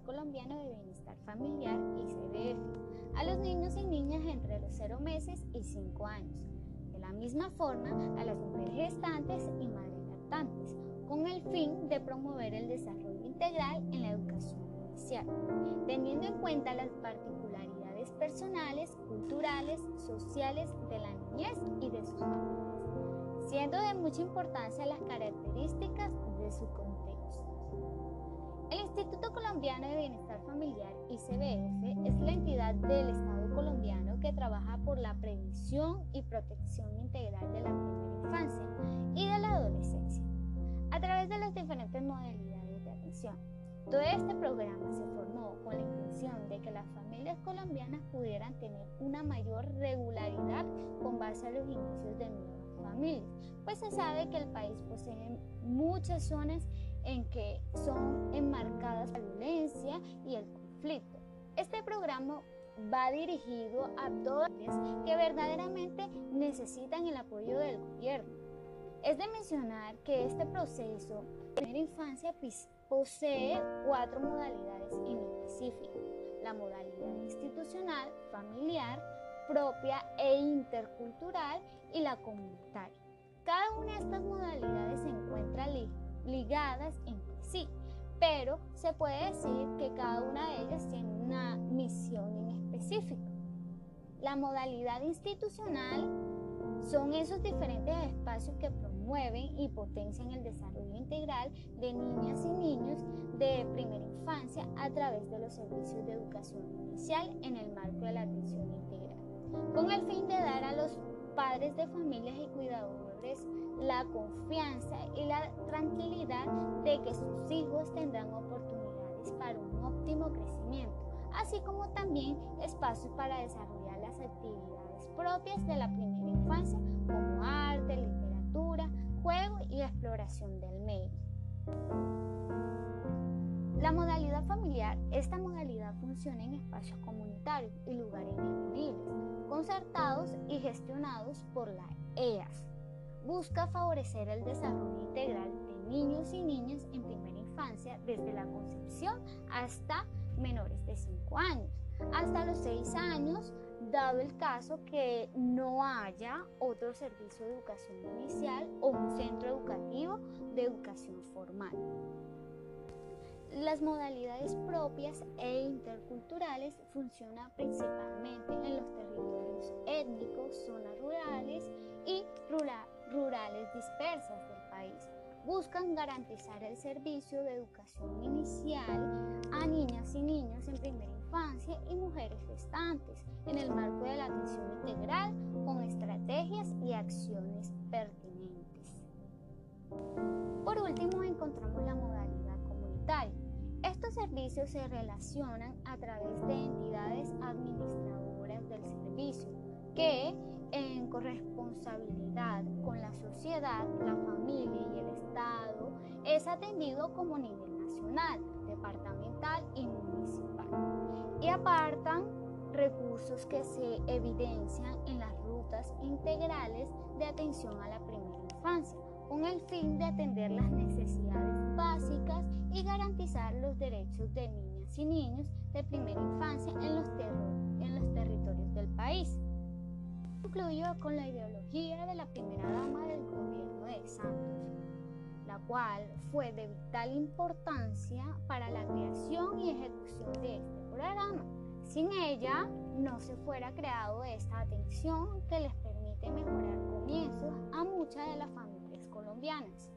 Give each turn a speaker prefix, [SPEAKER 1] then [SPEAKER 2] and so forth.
[SPEAKER 1] Colombiano de Bienestar Familiar, ICBF, a los niños y niñas entre los 0 meses y 5 años. De la misma forma, a las mujeres gestantes y madres lactantes, con el fin de promover el desarrollo integral en la educación inicial, teniendo en cuenta las particularidades personales, culturales, sociales de la niñez y de sus familias, siendo de mucha importancia las características de su contexto. Instituto Colombiano de Bienestar Familiar, ICBF, es la entidad del Estado colombiano que trabaja por la prevención y protección integral de la primera infancia y de la adolescencia, a través de las diferentes modalidades de atención. Todo este programa se formó con la intención de que las familias colombianas pudieran tener una mayor regularidad con base a los inicios de nuevas familias, pues se sabe que el país posee muchas zonas en que son enmarcadas la violencia y el conflicto. Este programa va dirigido a todas que verdaderamente necesitan el apoyo del gobierno. Es de mencionar que este proceso de primera infancia posee cuatro modalidades en específico. La modalidad institucional, familiar, propia e intercultural y la comunitaria. Cada una de estas modalidades se encuentra ligadas entre sí, pero se puede decir que cada una de ellas tiene una misión en específico. La modalidad institucional son esos diferentes espacios que promueven y potencian el desarrollo integral de niñas y niños de primera infancia a través de los servicios de educación inicial en el marco de la atención integral, con el fin de dar a los padres de familias y cuidadores la confianza y la tranquilidad de que sus hijos tendrán oportunidades para un óptimo crecimiento, así como también espacios para desarrollar las actividades propias de la primera infancia como arte, literatura, juego y exploración del medio. La modalidad familiar, esta modalidad funciona en espacios comunitarios y lugares disponibles, concertados y gestionados por la EAS busca favorecer el desarrollo integral de niños y niñas en primera infancia desde la concepción hasta menores de 5 años, hasta los 6 años, dado el caso que no haya otro servicio de educación inicial o un centro educativo de educación formal. Las modalidades propias e interculturales funcionan principalmente en los territorios étnicos, zonas rurales y rurales dispersas del país. Buscan garantizar el servicio de educación inicial a niñas y niños en primera infancia y mujeres gestantes en el marco de la atención integral servicios se relacionan a través de entidades administradoras del servicio que en corresponsabilidad con la sociedad, la familia y el Estado es atendido como nivel nacional, departamental y municipal. Y apartan recursos que se evidencian en las rutas integrales de atención a la primera infancia, con el fin de atender las necesidades básicas y garantizar los derechos de niñas y niños de primera infancia en los, en los territorios del país concluyó con la ideología de la primera dama del gobierno de Santos, la cual fue de vital importancia para la creación y ejecución de este programa. Sin ella, no se fuera creado esta atención que les permite mejorar comienzos a muchas de las familias colombianas.